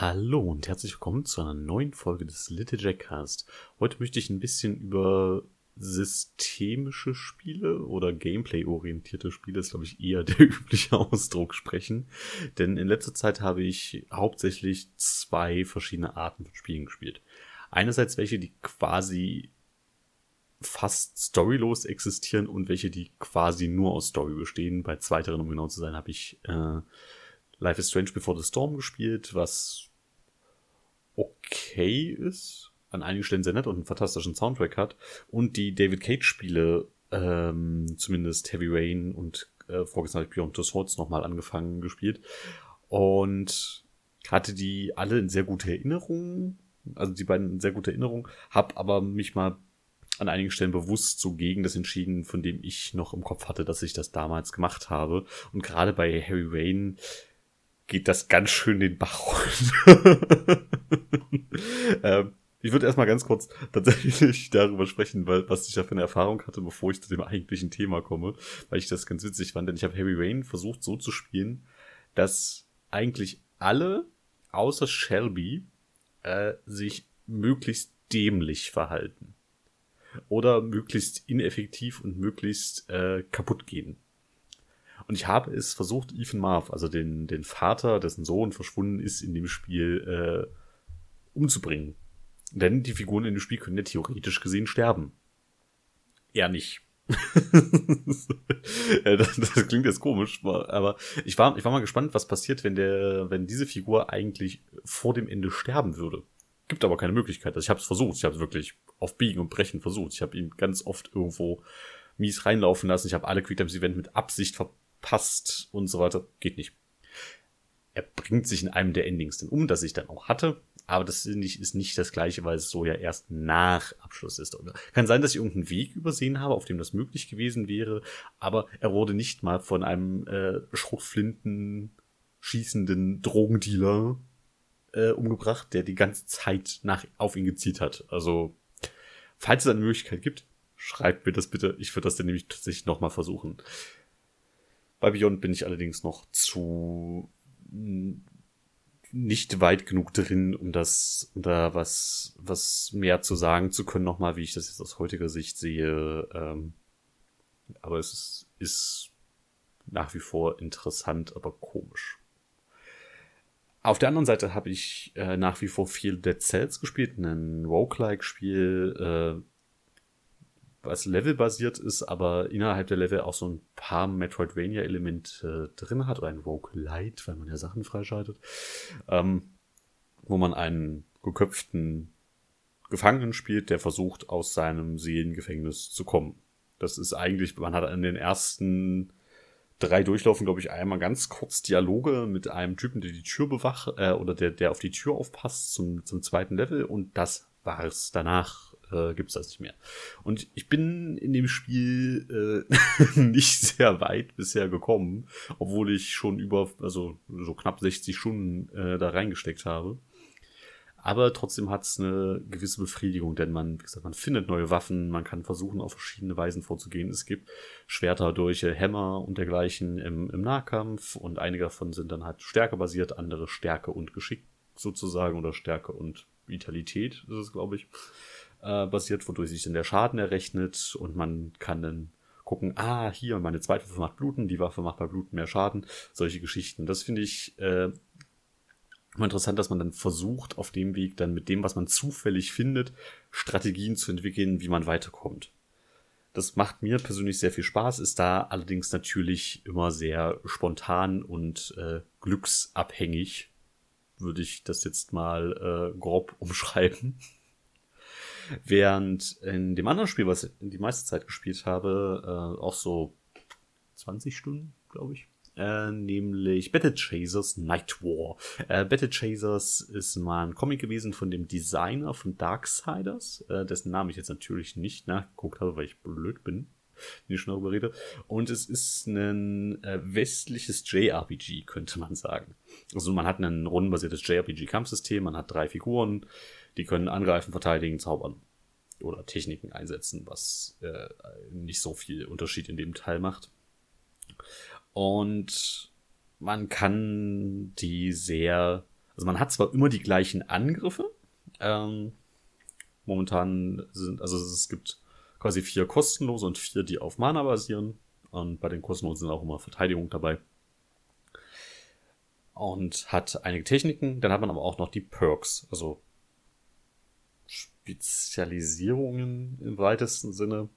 Hallo und herzlich willkommen zu einer neuen Folge des Little Jackcast. Heute möchte ich ein bisschen über systemische Spiele oder Gameplay-orientierte Spiele, ist glaube ich eher der übliche Ausdruck, sprechen. Denn in letzter Zeit habe ich hauptsächlich zwei verschiedene Arten von Spielen gespielt. Einerseits welche, die quasi fast storylos existieren und welche, die quasi nur aus Story bestehen. Bei zweiteren, um genau zu sein, habe ich äh, Life is Strange Before the Storm gespielt, was okay ist, an einigen Stellen sehr nett und einen fantastischen Soundtrack hat. Und die David Cage-Spiele, ähm, zumindest Heavy Rain und äh, vorgestern habe ich Beyond the Swords nochmal angefangen gespielt. Und hatte die alle in sehr gute Erinnerung, also die beiden in sehr gute Erinnerung, hab aber mich mal an einigen Stellen bewusst so gegen das entschieden, von dem ich noch im Kopf hatte, dass ich das damals gemacht habe. Und gerade bei Harry Wayne geht das ganz schön den Bach runter. ähm, ich würde erstmal ganz kurz tatsächlich darüber sprechen, weil, was ich da für eine Erfahrung hatte, bevor ich zu dem eigentlichen Thema komme, weil ich das ganz witzig fand. Denn ich habe Heavy Rain versucht so zu spielen, dass eigentlich alle außer Shelby äh, sich möglichst dämlich verhalten. Oder möglichst ineffektiv und möglichst äh, kaputt gehen. Und ich habe es versucht, Ethan Marv, also den, den Vater, dessen Sohn verschwunden ist in dem Spiel, äh, umzubringen. Denn die Figuren in dem Spiel können ja theoretisch gesehen sterben. Er nicht. das, das, klingt jetzt komisch, aber ich war, ich war mal gespannt, was passiert, wenn der, wenn diese Figur eigentlich vor dem Ende sterben würde. Gibt aber keine Möglichkeit. Also ich habe es versucht. Ich habe es wirklich auf Biegen und Brechen versucht. Ich habe ihn ganz oft irgendwo mies reinlaufen lassen. Ich habe alle Quicktimes Event mit Absicht ver passt und so weiter. Geht nicht. Er bringt sich in einem der Endings dann um, das ich dann auch hatte. Aber das ist nicht das gleiche, weil es so ja erst nach Abschluss ist. Kann sein, dass ich irgendeinen Weg übersehen habe, auf dem das möglich gewesen wäre. Aber er wurde nicht mal von einem äh, Schrotflinten schießenden Drogendealer äh, umgebracht, der die ganze Zeit nach, auf ihn gezielt hat. Also, falls es eine Möglichkeit gibt, schreibt mir das bitte. Ich würde das dann nämlich tatsächlich nochmal versuchen. Bei Beyond bin ich allerdings noch zu nicht weit genug drin, um das, da was, was mehr zu sagen zu können, nochmal, wie ich das jetzt aus heutiger Sicht sehe. Ähm, aber es ist, ist nach wie vor interessant, aber komisch. Auf der anderen Seite habe ich äh, nach wie vor viel Dead Cells gespielt, ein Roguelike-Spiel, äh, was levelbasiert ist, aber innerhalb der Level auch so ein paar Metroidvania-Elemente äh, drin hat, oder ein Roguelite, weil man ja Sachen freischaltet, ähm, wo man einen geköpften Gefangenen spielt, der versucht, aus seinem Seelengefängnis zu kommen. Das ist eigentlich, man hat in den ersten drei Durchlaufen, glaube ich, einmal ganz kurz Dialoge mit einem Typen, der die Tür bewacht, äh, oder der, der auf die Tür aufpasst zum, zum zweiten Level und das war's. Danach äh, gibt es das nicht mehr. Und ich bin in dem Spiel äh, nicht sehr weit bisher gekommen, obwohl ich schon über, also so knapp 60 Stunden äh, da reingesteckt habe. Aber trotzdem hat es eine gewisse Befriedigung, denn man, wie gesagt, man findet neue Waffen, man kann versuchen, auf verschiedene Weisen vorzugehen. Es gibt Schwerter durch Hämmer und dergleichen im, im Nahkampf und einige davon sind dann halt stärkebasiert, andere Stärke und Geschick sozusagen oder Stärke und Vitalität ist es, glaube ich äh, basiert, wodurch sich dann der Schaden errechnet und man kann dann gucken, ah, hier, meine zweite Waffe macht Bluten, die Waffe macht bei Bluten mehr Schaden, solche Geschichten. Das finde ich äh, interessant, dass man dann versucht, auf dem Weg dann mit dem, was man zufällig findet, Strategien zu entwickeln, wie man weiterkommt. Das macht mir persönlich sehr viel Spaß, ist da allerdings natürlich immer sehr spontan und äh, glücksabhängig, würde ich das jetzt mal äh, grob umschreiben. Während in dem anderen Spiel, was ich die meiste Zeit gespielt habe, äh, auch so 20 Stunden, glaube ich. Äh, nämlich Battle Chasers Night War. Äh, Battle Chasers ist mal ein Comic gewesen von dem Designer von Darksiders, äh, dessen Namen ich jetzt natürlich nicht nachgeguckt habe, weil ich blöd bin, wenn ich schon darüber rede. Und es ist ein äh, westliches JRPG, könnte man sagen. Also man hat ein rundenbasiertes JRPG-Kampfsystem, man hat drei Figuren, die können angreifen, verteidigen, zaubern oder Techniken einsetzen, was äh, nicht so viel Unterschied in dem Teil macht. Und man kann die sehr, Also man hat zwar immer die gleichen Angriffe. Ähm, momentan sind, also es gibt quasi vier kostenlose und vier, die auf Mana basieren. Und bei den kostenlosen sind auch immer Verteidigung dabei. Und hat einige Techniken. Dann hat man aber auch noch die Perks, also Spezialisierungen im weitesten Sinne,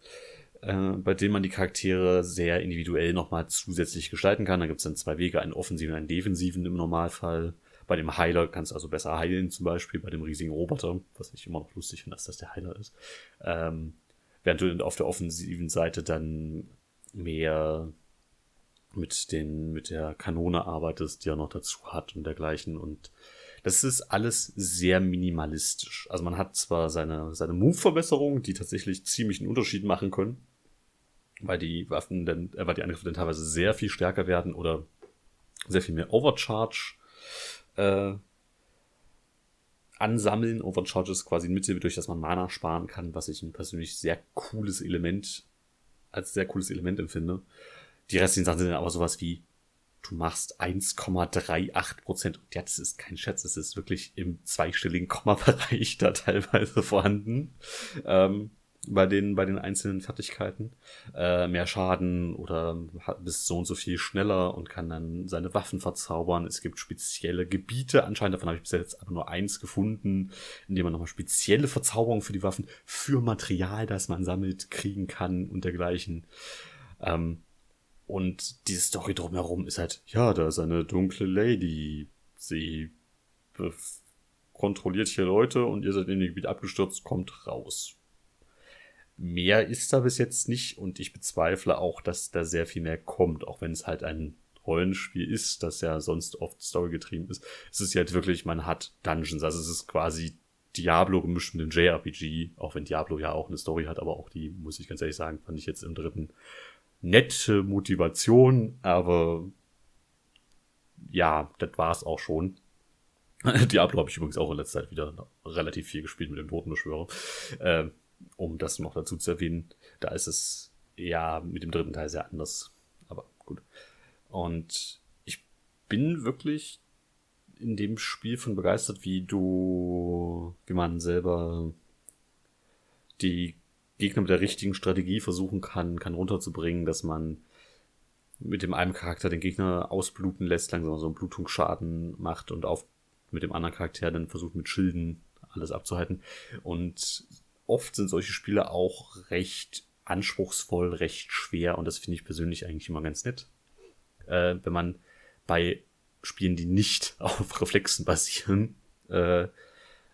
äh, bei denen man die Charaktere sehr individuell nochmal zusätzlich gestalten kann. Da gibt es dann zwei Wege, einen offensiven und einen defensiven im Normalfall. Bei dem Heiler kannst du also besser heilen, zum Beispiel bei dem riesigen Roboter, was ich immer noch lustig finde, dass das der Heiler ist. Ähm, während du auf der offensiven Seite dann mehr mit den, mit der Kanone arbeitest, die er noch dazu hat und dergleichen. Und das ist alles sehr minimalistisch. Also man hat zwar seine, seine Move-Verbesserungen, die tatsächlich ziemlich einen Unterschied machen können, weil die Waffen dann, äh, weil die Angriffe dann teilweise sehr viel stärker werden oder sehr viel mehr Overcharge äh, ansammeln. Overcharge ist quasi ein Mittel, durch das man Mana sparen kann, was ich ein persönlich sehr cooles Element, als sehr cooles Element empfinde. Die restlichen Sachen sind dann aber sowas wie, du machst 1,38 Prozent. Ja, das ist kein Schätz, es ist wirklich im zweistelligen Komma-Bereich da teilweise vorhanden. Ähm, bei den, bei den einzelnen Fertigkeiten. Äh, mehr Schaden oder bist so und so viel schneller und kann dann seine Waffen verzaubern. Es gibt spezielle Gebiete, anscheinend davon habe ich bis jetzt aber nur eins gefunden, in dem man nochmal spezielle Verzauberungen für die Waffen, für Material, das man sammelt, kriegen kann und dergleichen. Ähm, und die Story drumherum ist halt, ja, da ist eine dunkle Lady. Sie kontrolliert hier Leute und ihr seid in dem Gebiet abgestürzt, kommt raus mehr ist da bis jetzt nicht und ich bezweifle auch, dass da sehr viel mehr kommt, auch wenn es halt ein Rollenspiel ist, das ja sonst oft storygetrieben ist. Es ist halt wirklich, man hat Dungeons, also es ist quasi Diablo gemischt mit dem JRPG, auch wenn Diablo ja auch eine Story hat, aber auch die, muss ich ganz ehrlich sagen, fand ich jetzt im dritten nette Motivation, aber ja, das war's auch schon. Diablo habe ich übrigens auch in letzter Zeit wieder relativ viel gespielt mit dem Totenbeschwörer. Äh, um das noch dazu zu erwähnen. Da ist es ja mit dem dritten Teil sehr anders. Aber gut. Und ich bin wirklich in dem Spiel von begeistert, wie du, wie man selber die Gegner mit der richtigen Strategie versuchen kann, kann runterzubringen, dass man mit dem einen Charakter den Gegner ausbluten lässt, langsam so einen Blutungsschaden macht und auf mit dem anderen Charakter dann versucht mit Schilden alles abzuhalten. Und oft sind solche Spiele auch recht anspruchsvoll, recht schwer und das finde ich persönlich eigentlich immer ganz nett. Äh, wenn man bei Spielen, die nicht auf Reflexen basieren, äh,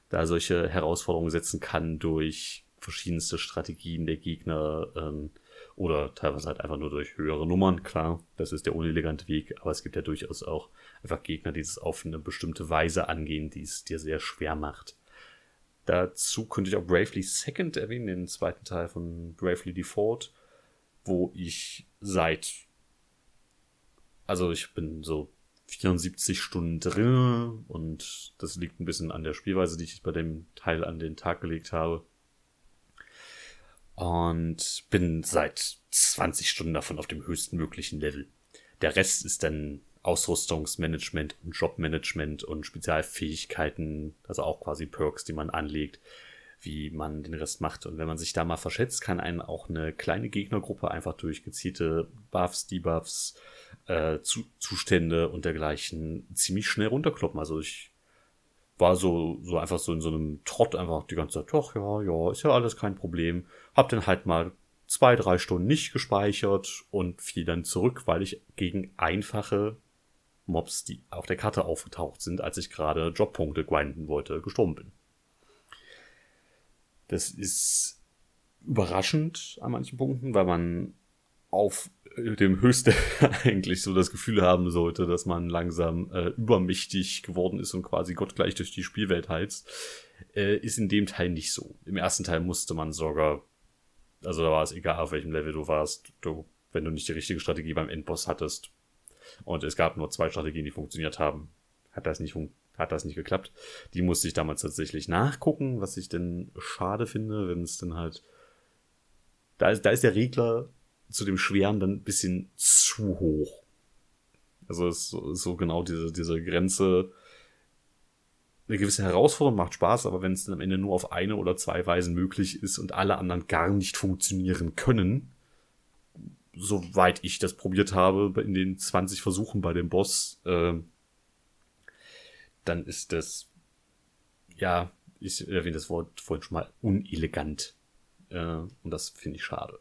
da solche Herausforderungen setzen kann durch verschiedenste Strategien der Gegner ähm, oder teilweise halt einfach nur durch höhere Nummern. Klar, das ist der unelegante Weg, aber es gibt ja durchaus auch einfach Gegner, die es auf eine bestimmte Weise angehen, die es dir sehr schwer macht. Dazu könnte ich auch Bravely Second erwähnen, den zweiten Teil von Bravely Default, wo ich seit, also ich bin so 74 Stunden drin und das liegt ein bisschen an der Spielweise, die ich bei dem Teil an den Tag gelegt habe. Und bin seit 20 Stunden davon auf dem höchsten möglichen Level. Der Rest ist dann Ausrüstungsmanagement und Jobmanagement und Spezialfähigkeiten, also auch quasi Perks, die man anlegt, wie man den Rest macht. Und wenn man sich da mal verschätzt, kann einen auch eine kleine Gegnergruppe einfach durch gezielte Buffs, Debuffs, äh, Zu Zustände und dergleichen ziemlich schnell runterkloppen. Also ich war so, so einfach so in so einem Trott einfach die ganze Zeit, doch, ja, ja, ist ja alles kein Problem. Hab dann halt mal zwei, drei Stunden nicht gespeichert und fiel dann zurück, weil ich gegen einfache Mobs, die auf der Karte aufgetaucht sind, als ich gerade Jobpunkte grinden wollte, gestorben bin. Das ist überraschend an manchen Punkten, weil man auf dem Höchste eigentlich so das Gefühl haben sollte, dass man langsam äh, übermächtig geworden ist und quasi gottgleich durch die Spielwelt heizt, äh, ist in dem Teil nicht so. Im ersten Teil musste man sogar, also da war es egal, auf welchem Level du warst, du, wenn du nicht die richtige Strategie beim Endboss hattest, und es gab nur zwei Strategien, die funktioniert haben. Hat das nicht, hat das nicht geklappt. Die musste ich damals tatsächlich nachgucken, was ich denn schade finde, wenn es dann halt. Da ist, da ist der Regler zu dem Schweren dann ein bisschen zu hoch. Also ist so, so genau diese, diese Grenze, eine gewisse Herausforderung, macht Spaß, aber wenn es dann am Ende nur auf eine oder zwei Weisen möglich ist und alle anderen gar nicht funktionieren können, soweit ich das probiert habe, in den 20 Versuchen bei dem Boss, äh, dann ist das, ja, ich erwähne das Wort vorhin schon mal, unelegant. Äh, und das finde ich schade.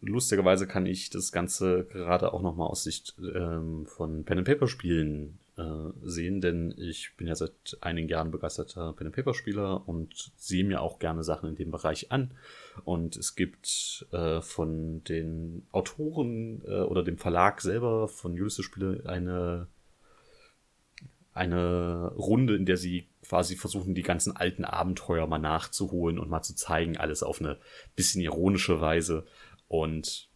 Lustigerweise kann ich das Ganze gerade auch nochmal aus Sicht ähm, von Pen and Paper Spielen äh, sehen, denn ich bin ja seit einigen Jahren begeisterter Pen Paper Spieler und sehe mir auch gerne Sachen in dem Bereich an. Und es gibt äh, von den Autoren äh, oder dem Verlag selber von Ulysses Spiele eine eine Runde, in der sie quasi versuchen, die ganzen alten Abenteuer mal nachzuholen und mal zu zeigen, alles auf eine bisschen ironische Weise und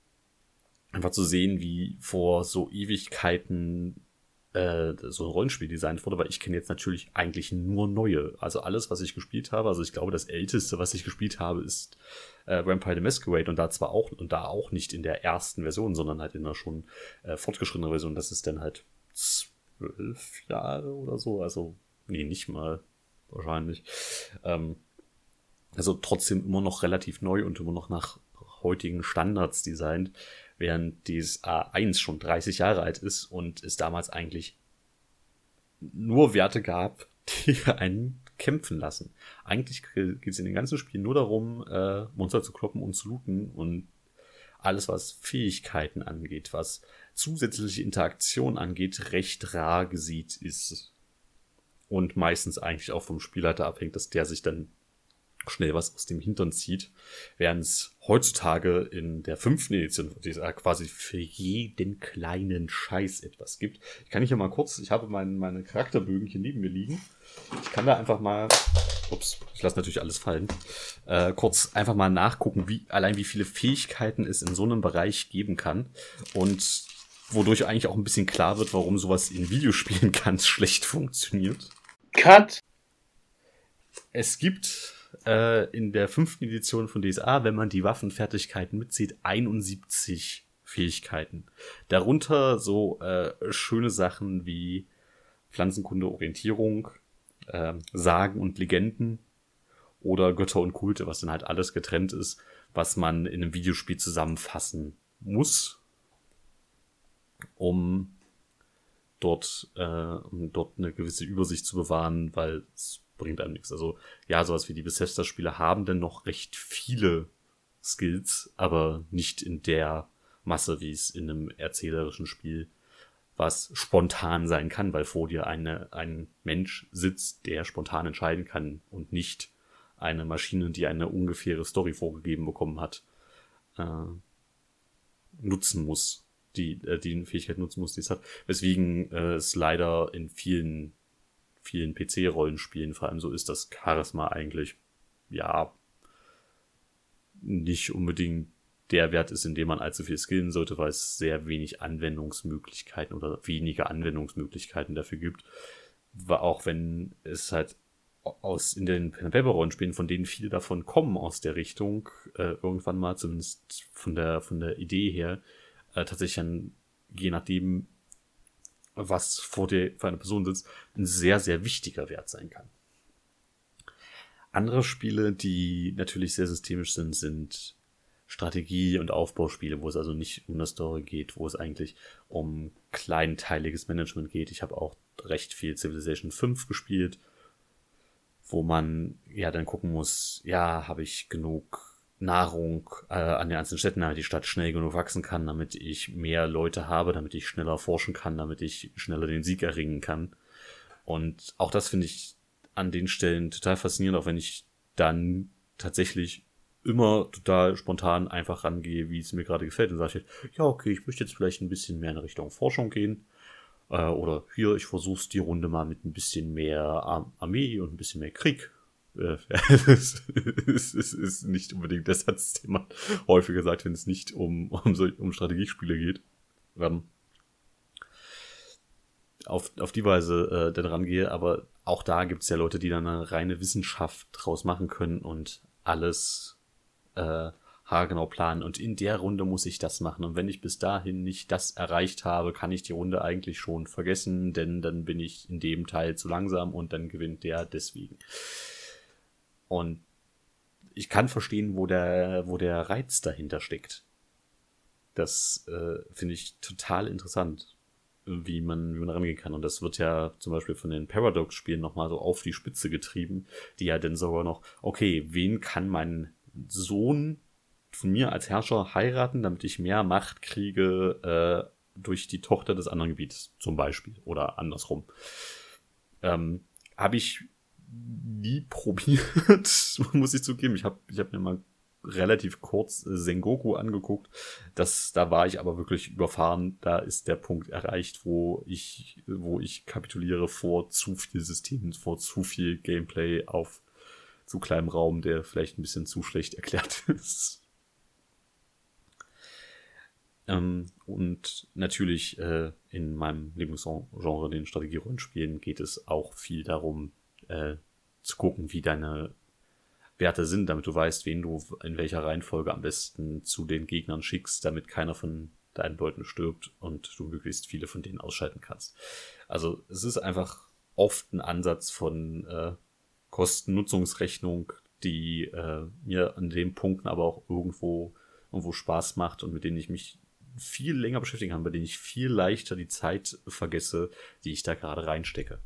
einfach zu sehen, wie vor so Ewigkeiten äh, so ein Rollenspiel designt wurde, weil ich kenne jetzt natürlich eigentlich nur neue. Also alles, was ich gespielt habe, also ich glaube, das älteste, was ich gespielt habe, ist äh, Vampire the Masquerade und da zwar auch und da auch nicht in der ersten Version, sondern halt in einer schon äh, fortgeschrittenen Version. Das ist dann halt zwölf Jahre oder so. Also, nee, nicht mal wahrscheinlich. Ähm, also trotzdem immer noch relativ neu und immer noch nach heutigen Standards designt, während dieses A1 schon 30 Jahre alt ist und es damals eigentlich nur Werte gab, die einen kämpfen lassen. Eigentlich geht es in den ganzen Spielen nur darum, äh, Monster zu kloppen und zu looten und alles, was Fähigkeiten angeht, was zusätzliche Interaktion angeht, recht rar gesieht ist. Und meistens eigentlich auch vom Spielleiter abhängt, dass der sich dann schnell was aus dem Hintern zieht, während es heutzutage in der fünften Edition quasi für jeden kleinen Scheiß etwas gibt. Ich kann hier mal kurz, ich habe mein, meine Charakterbögen hier neben mir liegen. Ich kann da einfach mal, ups, ich lasse natürlich alles fallen, äh, kurz einfach mal nachgucken, wie allein wie viele Fähigkeiten es in so einem Bereich geben kann und wodurch eigentlich auch ein bisschen klar wird, warum sowas in Videospielen ganz schlecht funktioniert. Cut! Es gibt äh, in der fünften Edition von DSA, wenn man die Waffenfertigkeiten mitzieht, 71 Fähigkeiten. Darunter so äh, schöne Sachen wie Pflanzenkunde, Orientierung, äh, Sagen und Legenden oder Götter und Kulte, was dann halt alles getrennt ist, was man in einem Videospiel zusammenfassen muss, um dort, äh, um dort eine gewisse Übersicht zu bewahren, weil es bringt einem nichts. Also ja, sowas wie die Bethesda-Spiele haben denn noch recht viele Skills, aber nicht in der Masse, wie es in einem erzählerischen Spiel, was spontan sein kann, weil vor dir eine, ein Mensch sitzt, der spontan entscheiden kann und nicht eine Maschine, die eine ungefähre Story vorgegeben bekommen hat, äh, nutzen muss, die, äh, die Fähigkeit nutzen muss, die es hat. Weswegen äh, es leider in vielen vielen PC-Rollenspielen vor allem so ist, dass Charisma eigentlich, ja, nicht unbedingt der Wert ist, in dem man allzu viel skillen sollte, weil es sehr wenig Anwendungsmöglichkeiten oder weniger Anwendungsmöglichkeiten dafür gibt. Auch wenn es halt aus in den Paper-Rollenspielen, von denen viele davon kommen aus der Richtung, äh, irgendwann mal zumindest von der von der Idee her, äh, tatsächlich dann, je nachdem, was vor dir für eine Person sitzt, ein sehr, sehr wichtiger Wert sein kann. Andere Spiele, die natürlich sehr systemisch sind, sind Strategie- und Aufbauspiele, wo es also nicht um eine Story geht, wo es eigentlich um kleinteiliges Management geht. Ich habe auch recht viel Civilization 5 gespielt, wo man ja dann gucken muss, ja, habe ich genug Nahrung äh, an den einzelnen Städten, damit die Stadt schnell genug wachsen kann, damit ich mehr Leute habe, damit ich schneller forschen kann, damit ich schneller den Sieg erringen kann. Und auch das finde ich an den Stellen total faszinierend, auch wenn ich dann tatsächlich immer total spontan einfach rangehe, wie es mir gerade gefällt. Und sage ja, okay, ich möchte jetzt vielleicht ein bisschen mehr in Richtung Forschung gehen. Äh, oder hier, ich versuche die Runde mal mit ein bisschen mehr Armee und ein bisschen mehr Krieg äh, es, ist, es ist nicht unbedingt der Satz, den man häufiger sagt, wenn es nicht um, um, um Strategiespiele geht. Ähm, auf, auf die Weise äh, dann rangehe, aber auch da gibt es ja Leute, die dann eine reine Wissenschaft draus machen können und alles äh, haargenau planen und in der Runde muss ich das machen. Und wenn ich bis dahin nicht das erreicht habe, kann ich die Runde eigentlich schon vergessen, denn dann bin ich in dem Teil zu langsam und dann gewinnt der deswegen. Und ich kann verstehen, wo der, wo der Reiz dahinter steckt. Das äh, finde ich total interessant, wie man, wie man rangehen kann. Und das wird ja zum Beispiel von den Paradox-Spielen nochmal so auf die Spitze getrieben, die ja dann sogar noch, okay, wen kann mein Sohn von mir als Herrscher heiraten, damit ich mehr Macht kriege äh, durch die Tochter des anderen Gebietes, zum Beispiel, oder andersrum. Ähm, habe ich nie probiert, muss ich zugeben. Ich habe ich hab mir mal relativ kurz äh, Sengoku angeguckt. Das, da war ich aber wirklich überfahren. Da ist der Punkt erreicht, wo ich, wo ich kapituliere vor zu viel Systemen, vor zu viel Gameplay auf zu kleinem Raum, der vielleicht ein bisschen zu schlecht erklärt ist. Ähm, und natürlich äh, in meinem Lieblingsgenre, den Strategie-Rollenspielen, geht es auch viel darum, äh, zu gucken, wie deine Werte sind, damit du weißt, wen du in welcher Reihenfolge am besten zu den Gegnern schickst, damit keiner von deinen Leuten stirbt und du möglichst viele von denen ausschalten kannst. Also es ist einfach oft ein Ansatz von äh, Kosten-Nutzungsrechnung, die äh, mir an den Punkten aber auch irgendwo irgendwo Spaß macht und mit denen ich mich viel länger beschäftigen kann, bei denen ich viel leichter die Zeit vergesse, die ich da gerade reinstecke.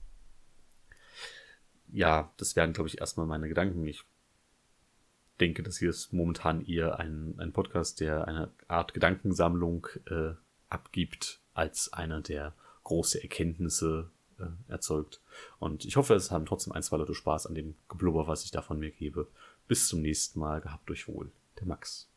Ja, das wären, glaube ich, erstmal meine Gedanken. Ich denke, das hier ist momentan eher ein, ein Podcast, der eine Art Gedankensammlung äh, abgibt, als einer, der große Erkenntnisse äh, erzeugt. Und ich hoffe, es haben trotzdem ein, zwei Leute Spaß an dem Geblubber, was ich da von mir gebe. Bis zum nächsten Mal. Gehabt euch wohl. Der Max.